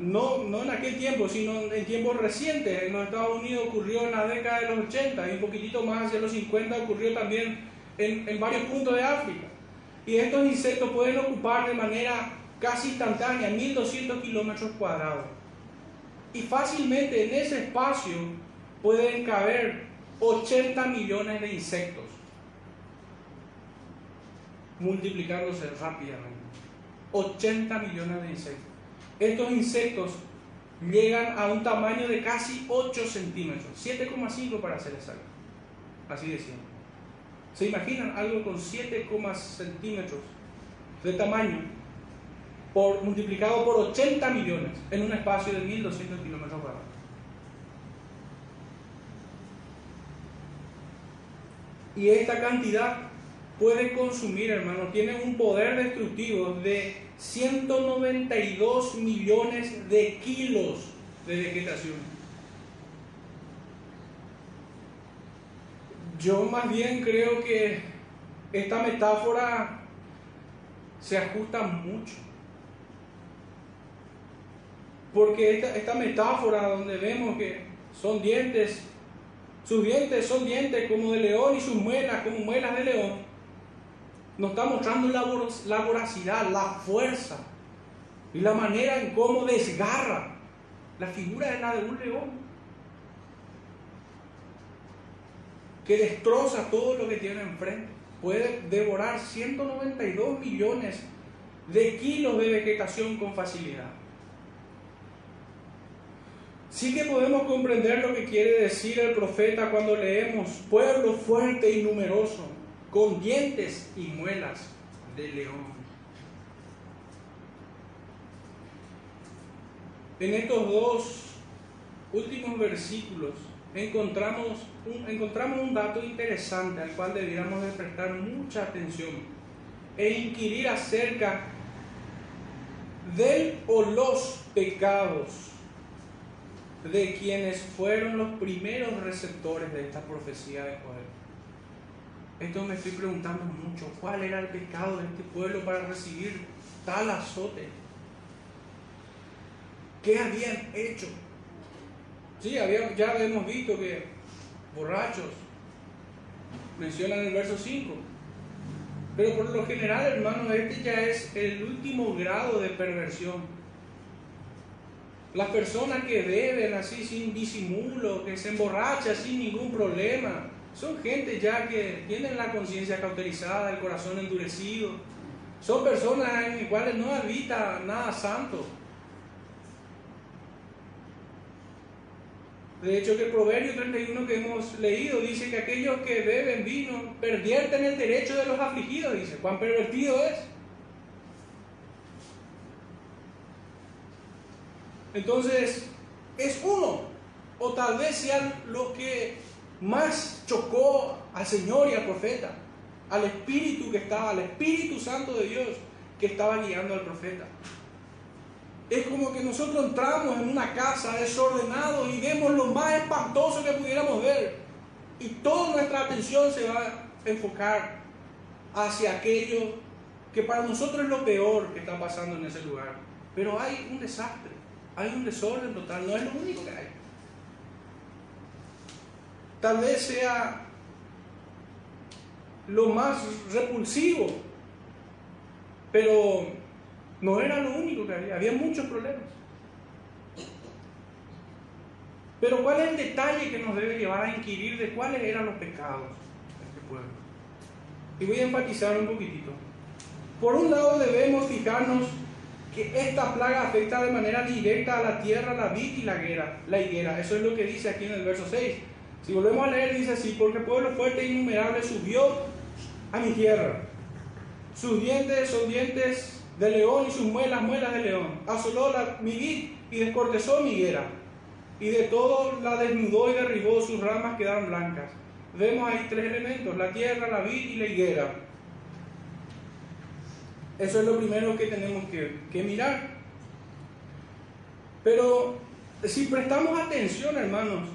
no, no en aquel tiempo, sino en tiempos recientes. En los Estados Unidos ocurrió en la década de los 80 y un poquitito más hacia los 50 ocurrió también en, varios puntos de África. Y estos insectos pueden ocupar de manera casi instantánea 1200 kilómetros cuadrados. Y fácilmente en ese espacio pueden caber 80 millones de insectos, multiplicándose rápidamente. 80 millones de insectos. Estos insectos llegan a un tamaño de casi 8 centímetros, 7,5 para ser exacto. Así decían. ¿Se imaginan algo con 7, centímetros de tamaño por, multiplicado por 80 millones en un espacio de 1200 kilómetros cuadrados? Y esta cantidad puede consumir, hermano, tiene un poder destructivo de 192 millones de kilos de vegetación. Yo más bien creo que esta metáfora se ajusta mucho. Porque esta, esta metáfora donde vemos que son dientes, sus dientes son dientes como de león y sus muelas como muelas de león, nos está mostrando la, voracidad, la fuerza y la manera en cómo desgarra. La figura de la de un león que destroza todo lo que tiene enfrente. Puede devorar 192 millones de kilos de vegetación con facilidad. Sí que podemos comprender lo que quiere decir el profeta cuando leemos pueblo fuerte y numeroso con dientes y muelas de león. En estos dos últimos versículos encontramos un, encontramos un dato interesante al cual debiéramos de prestar mucha atención e inquirir acerca del o los pecados de quienes fueron los primeros receptores de esta profecía de Joel. Esto me estoy preguntando mucho, ¿cuál era el pecado de este pueblo para recibir tal azote? ¿Qué habían hecho? Sí, ya hemos visto que borrachos, mencionan el verso 5, pero por lo general, hermano, este ya es el último grado de perversión. Las personas que beben así sin disimulo, que se emborrachan sin ningún problema, son gente ya que tienen la conciencia cauterizada, el corazón endurecido. Son personas en las cuales no habita nada santo. De hecho, que el Proverbio 31 que hemos leído dice que aquellos que beben vino pervierten el derecho de los afligidos. Dice, ¿cuán pervertido es? Entonces, es uno, o tal vez sean los que más chocó al Señor y al profeta, al Espíritu que estaba, al Espíritu Santo de Dios que estaba guiando al profeta. Es como que nosotros entramos en una casa desordenado y vemos lo más espantoso que pudiéramos ver. Y toda nuestra atención se va a enfocar hacia aquello que para nosotros es lo peor que está pasando en ese lugar. Pero hay un desastre, hay un desorden total, no es lo único que hay tal vez sea lo más repulsivo, pero no era lo único que había, había muchos problemas. Pero ¿cuál es el detalle que nos debe llevar a inquirir de cuáles eran los pecados de este pueblo? Y voy a enfatizar un poquitito. Por un lado debemos fijarnos que esta plaga afecta de manera directa a la tierra, la vid y la higuera. La higuera. Eso es lo que dice aquí en el verso 6. Si volvemos a leer, dice así, porque pueblo fuerte e innumerable subió a mi tierra. Sus dientes son dientes de león y sus muelas, muelas de león. Asoló la miguit y descortezó mi higuera. Y de todo la desnudó y derribó, sus ramas quedaron blancas. Vemos ahí tres elementos, la tierra, la vid y la higuera. Eso es lo primero que tenemos que, que mirar. Pero si prestamos atención, hermanos,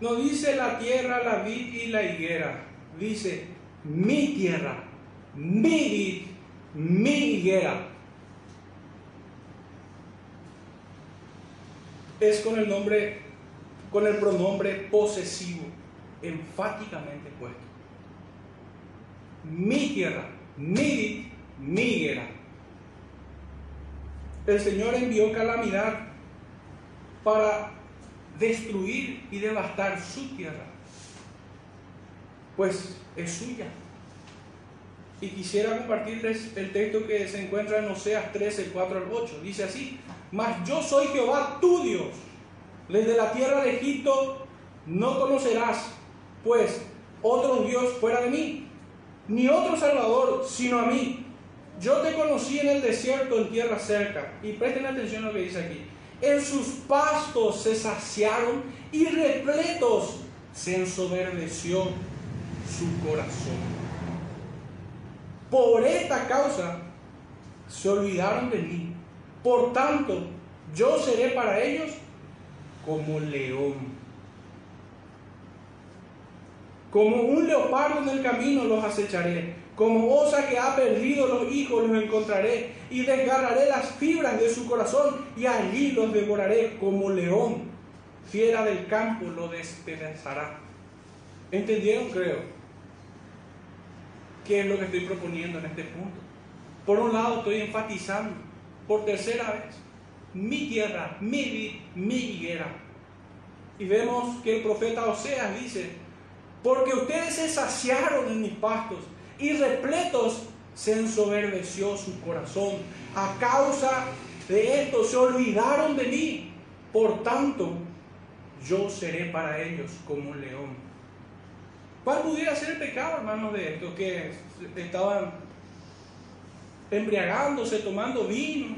no dice la tierra, la vid y la higuera. Dice mi tierra, mi vid, mi higuera. Es con el nombre, con el pronombre posesivo, enfáticamente puesto. Mi tierra, mi mi higuera. El Señor envió calamidad para destruir y devastar su tierra, pues es suya. Y quisiera compartirles el texto que se encuentra en Oseas 13, 4 al 8. Dice así, mas yo soy Jehová tu Dios, desde la tierra de Egipto no conocerás, pues otro Dios fuera de mí, ni otro Salvador sino a mí. Yo te conocí en el desierto, en tierra cerca. Y presten atención a lo que dice aquí en sus pastos se saciaron y repletos se ensoberbeció su corazón. Por esta causa se olvidaron de mí. Por tanto, yo seré para ellos como león. Como un leopardo en el camino los acecharé como osa que ha perdido los hijos los encontraré y desgarraré las fibras de su corazón y allí los devoraré como león. Fiera del campo lo despedazará. ¿Entendieron? Creo. ¿Qué es lo que estoy proponiendo en este punto? Por un lado estoy enfatizando, por tercera vez, mi tierra, mi mi higuera. Y vemos que el profeta Oseas dice, porque ustedes se saciaron en mis pastos y repletos se ensoberbeció su corazón. A causa de esto se olvidaron de mí. Por tanto, yo seré para ellos como un león. ¿Cuál pudiera ser el pecado, hermanos, de esto? Que estaban embriagándose, tomando vino.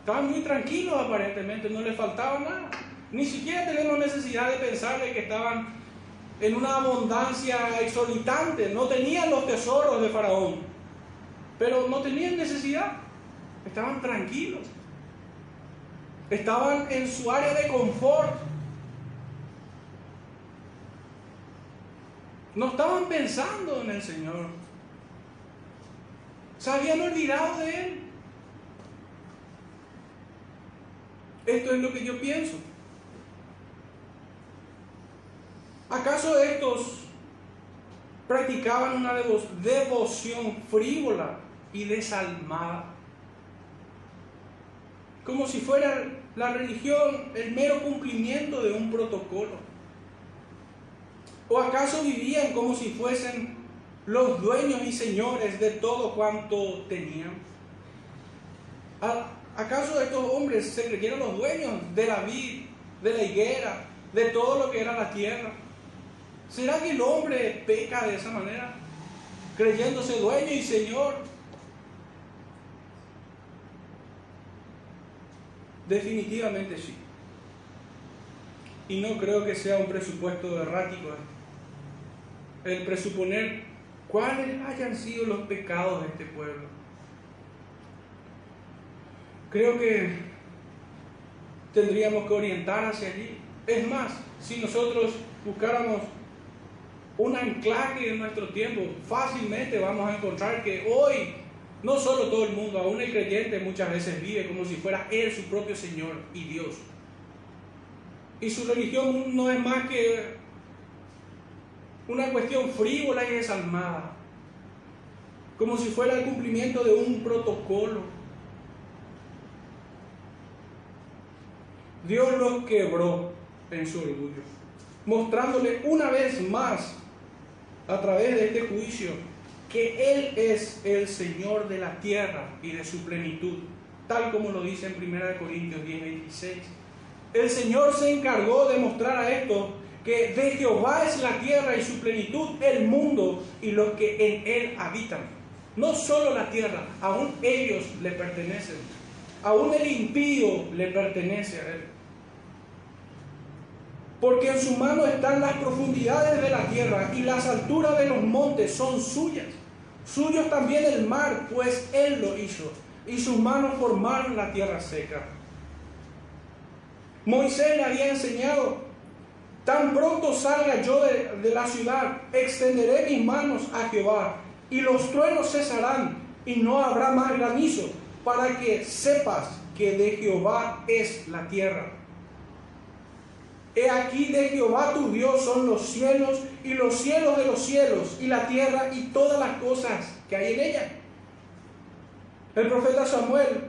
Estaban muy tranquilos aparentemente, no les faltaba nada. Ni siquiera tenemos necesidad de pensar que estaban en una abundancia exorbitante, no tenían los tesoros de Faraón, pero no tenían necesidad, estaban tranquilos, estaban en su área de confort, no estaban pensando en el Señor, se habían olvidado de Él. Esto es lo que yo pienso. ¿Acaso estos practicaban una devoción frívola y desalmada? Como si fuera la religión el mero cumplimiento de un protocolo. ¿O acaso vivían como si fuesen los dueños y señores de todo cuanto tenían? ¿Acaso estos hombres se creyeron los dueños de la vid, de la higuera, de todo lo que era la tierra? ¿Será que el hombre peca de esa manera? Creyéndose dueño y señor. Definitivamente sí. Y no creo que sea un presupuesto errático el presuponer cuáles hayan sido los pecados de este pueblo. Creo que tendríamos que orientar hacia allí. Es más, si nosotros buscáramos un anclaje en nuestro tiempo, fácilmente vamos a encontrar que hoy no solo todo el mundo, aún el creyente muchas veces vive como si fuera Él su propio Señor y Dios. Y su religión no es más que una cuestión frívola y desalmada, como si fuera el cumplimiento de un protocolo. Dios los quebró en su orgullo, mostrándole una vez más a través de este juicio que Él es el Señor de la tierra y de su plenitud, tal como lo dice en 1 Corintios 10, 26. El Señor se encargó de mostrar a esto que de Jehová es la tierra y su plenitud, el mundo y los que en él habitan. No solo la tierra, aún ellos le pertenecen. Aún el impío le pertenece a él. Porque en su mano están las profundidades de la tierra y las alturas de los montes son suyas. Suyos también el mar, pues él lo hizo. Y sus manos formaron la tierra seca. Moisés le había enseñado, tan pronto salga yo de, la ciudad, extenderé mis manos a Jehová, y los truenos cesarán, y no habrá más granizo, para que sepas que de Jehová es la tierra. He aquí de Jehová tu Dios son los cielos y los cielos de los cielos y la tierra y todas las cosas que hay en ella. El profeta Samuel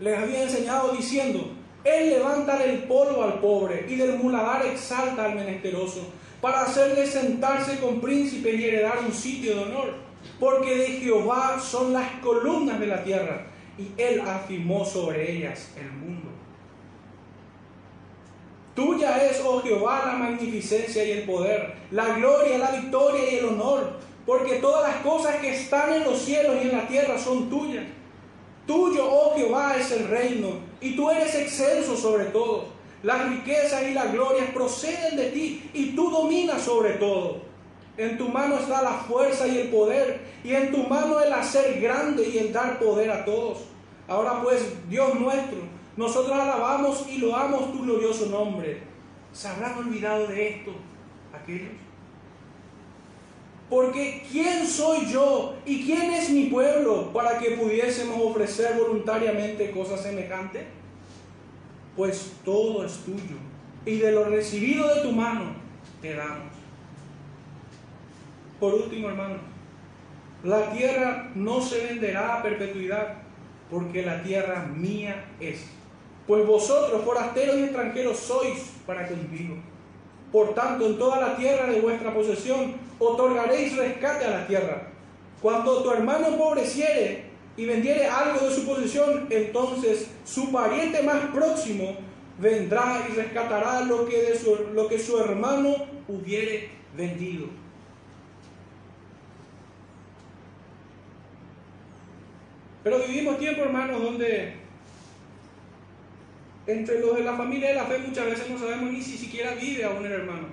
les había enseñado diciendo, Él levanta del polvo al pobre y del muladar exalta al menesteroso para hacerle sentarse con príncipe y heredar un sitio de honor. Porque de Jehová son las columnas de la tierra y Él afirmó sobre ellas el mundo. Tuya es, oh Jehová, la magnificencia y el poder, la gloria, la victoria y el honor, porque todas las cosas que están en los cielos y en la tierra son tuyas. Tuyo, oh Jehová, es el reino, y tú eres excelso sobre todo. Las riquezas y las glorias proceden de ti, y tú dominas sobre todo. En tu mano está la fuerza y el poder, y en tu mano el hacer grande y el dar poder a todos. Ahora pues, Dios nuestro, nosotros alabamos y loamos tu glorioso nombre. ¿Se habrán olvidado de esto aquellos? Porque ¿quién soy yo y quién es mi pueblo para que pudiésemos ofrecer voluntariamente cosas semejantes? Pues todo es tuyo y de lo recibido de tu mano te damos. Por último, hermano, la tierra no se venderá a perpetuidad porque la tierra mía es. Pues vosotros, forasteros y extranjeros, sois para conmigo. Por tanto, en toda la tierra de vuestra posesión otorgaréis rescate a la tierra. Cuando tu hermano empobreciere y vendiere algo de su posesión, entonces su pariente más próximo vendrá y rescatará lo que, de su, lo que su hermano hubiere vendido. Pero vivimos tiempos, hermanos, donde entre los de la familia de la fe muchas veces no sabemos ni si siquiera vive aún el hermano.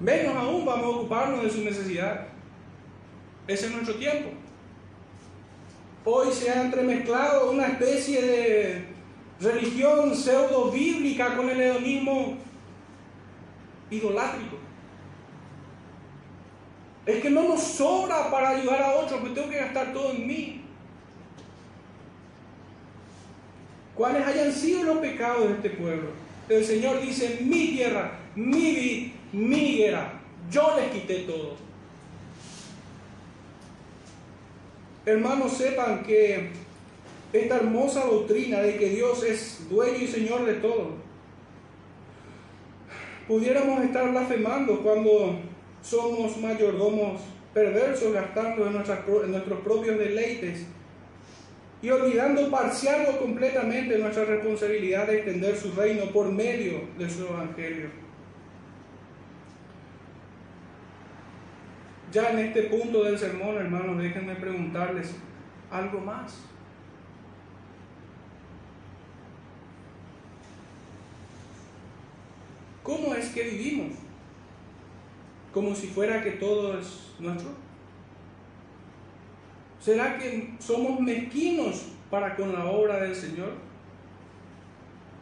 Menos aún vamos a ocuparnos de su necesidad. Ese es nuestro tiempo. Hoy se ha entremezclado una especie de religión pseudo bíblica con el hedonismo idolátrico. Es que no nos sobra para ayudar a otros, me tengo que gastar todo en mí. Cuáles hayan sido los pecados de este pueblo. El Señor dice, mi tierra, mi vid, mi guerra, yo les quité todo. Hermanos, sepan que esta hermosa doctrina de que Dios es dueño y Señor de todo, pudiéramos estar blasfemando cuando somos mayordomos perversos gastando en nuestros propios deleites y olvidando parcial o completamente nuestra responsabilidad de extender su reino por medio de su evangelio. Ya en este punto del sermón, hermanos, déjenme preguntarles algo más. ¿Cómo es que vivimos? ¿Como si fuera que todo es nuestro? ¿Será que somos mezquinos para con la obra del Señor?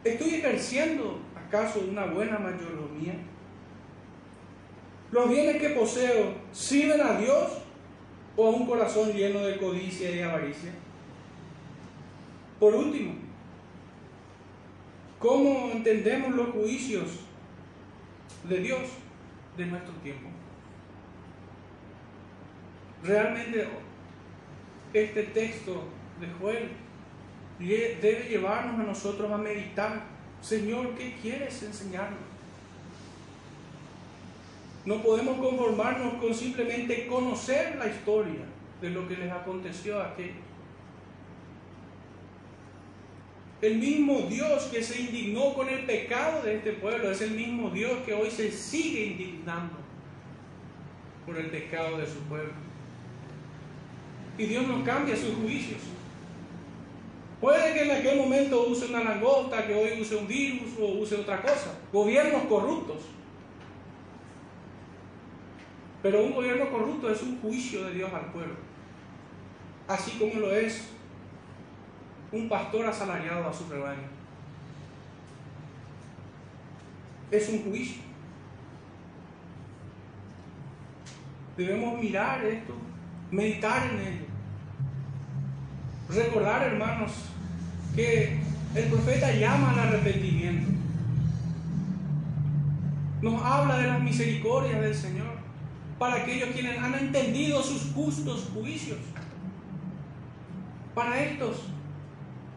¿Estoy ejerciendo acaso una buena mayordomía? ¿Los bienes que poseo sirven a Dios o a un corazón lleno de codicia y avaricia? Por último, ¿cómo entendemos los juicios de Dios de nuestro tiempo? Realmente este texto de Joel debe llevarnos a nosotros a meditar, Señor, ¿qué quieres enseñarnos? No podemos conformarnos con simplemente conocer la historia de lo que les aconteció a aquellos. El mismo Dios que se indignó con el pecado de este pueblo es el mismo Dios que hoy se sigue indignando por el pecado de su pueblo. Y Dios no cambia sus juicios. Puede que en aquel momento use una langosta, que hoy use un virus o use otra cosa. Gobiernos corruptos. Pero un gobierno corrupto es un juicio de Dios al pueblo. Así como lo es un pastor asalariado a su rebaño. Es un juicio. Debemos mirar esto, meditar en ello. Recordar, hermanos, que el profeta llama al arrepentimiento. Nos habla de las misericordias del Señor para aquellos quienes han entendido sus justos juicios. Para estos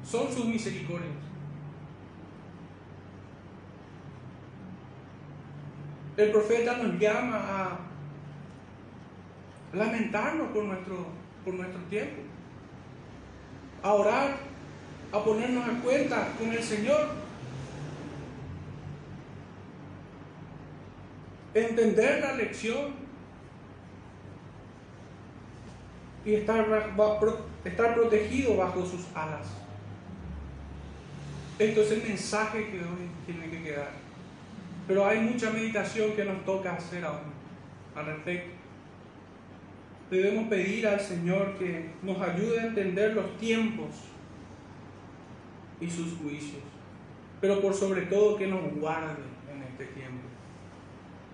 son sus misericordias. El profeta nos llama a lamentarnos por nuestro, por nuestro tiempo, a orar, a ponernos a cuenta con el Señor, entender la lección y estar, estar protegido bajo sus alas. Esto es el mensaje que hoy tiene que quedar. Pero hay mucha meditación que nos toca hacer aún al respecto. Debemos pedir al Señor que nos ayude a entender los tiempos y sus juicios. Pero por sobre todo que nos guarde en este tiempo.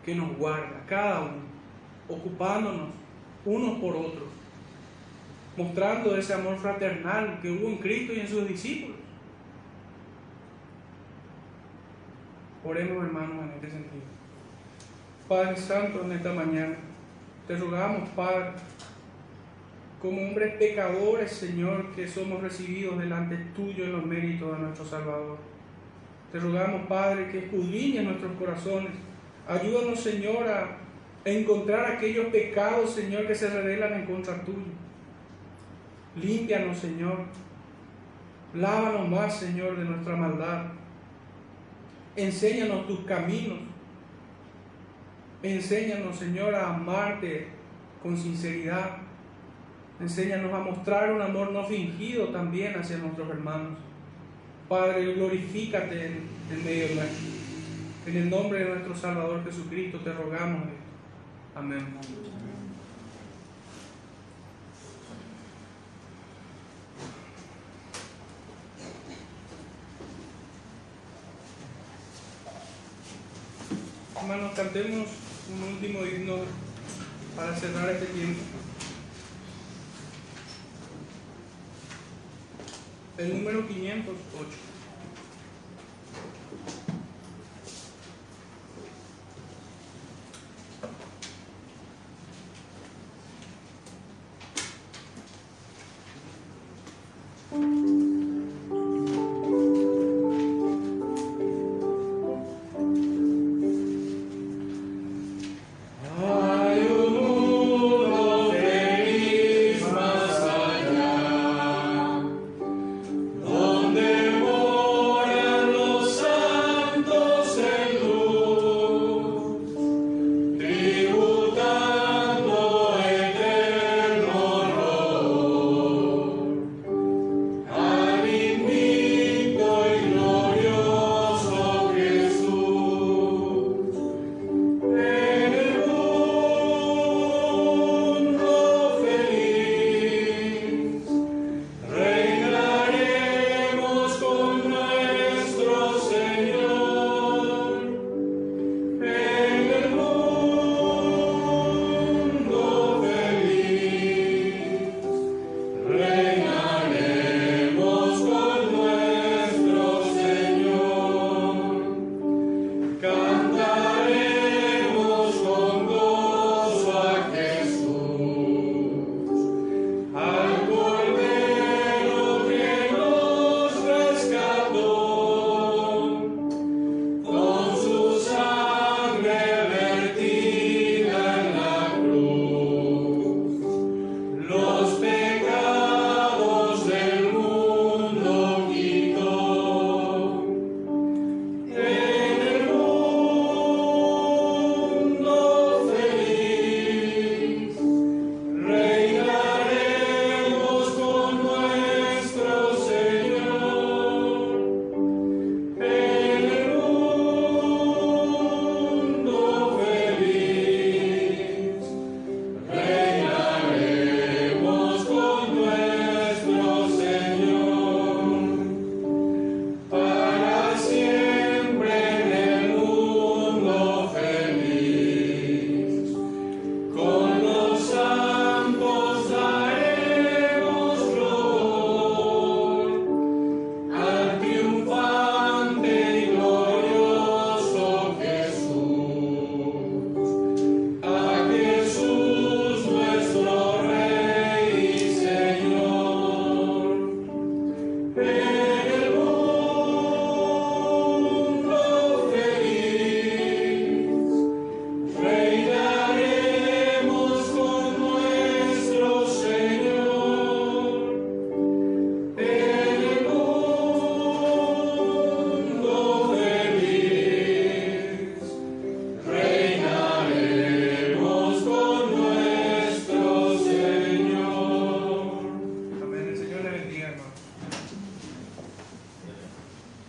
Que nos guarde cada uno, ocupándonos unos por otros, mostrando ese amor fraternal que hubo en Cristo y en sus discípulos. Oremos hermanos en este sentido. Padre Santo, en esta mañana, te rogamos, Padre, como hombres pecadores, Señor, que somos recibidos delante tuyo en los méritos de nuestro Salvador. Te rogamos, Padre, que escudriñes nuestros corazones. Ayúdanos, Señor, a encontrar aquellos pecados, Señor, que se revelan en contra tuyo. Límpianos, Señor. Lávanos más, Señor, de nuestra maldad. Enséñanos tus caminos. Enséñanos, Señor, a amarte con sinceridad. Enséñanos a mostrar un amor no fingido también hacia nuestros hermanos. Padre, glorifícate en, medio nuestro. En el nombre de nuestro Salvador Jesucristo te rogamos. Amén. Hermanos, cantemos un último himno para cerrar este tiempo. El número 508.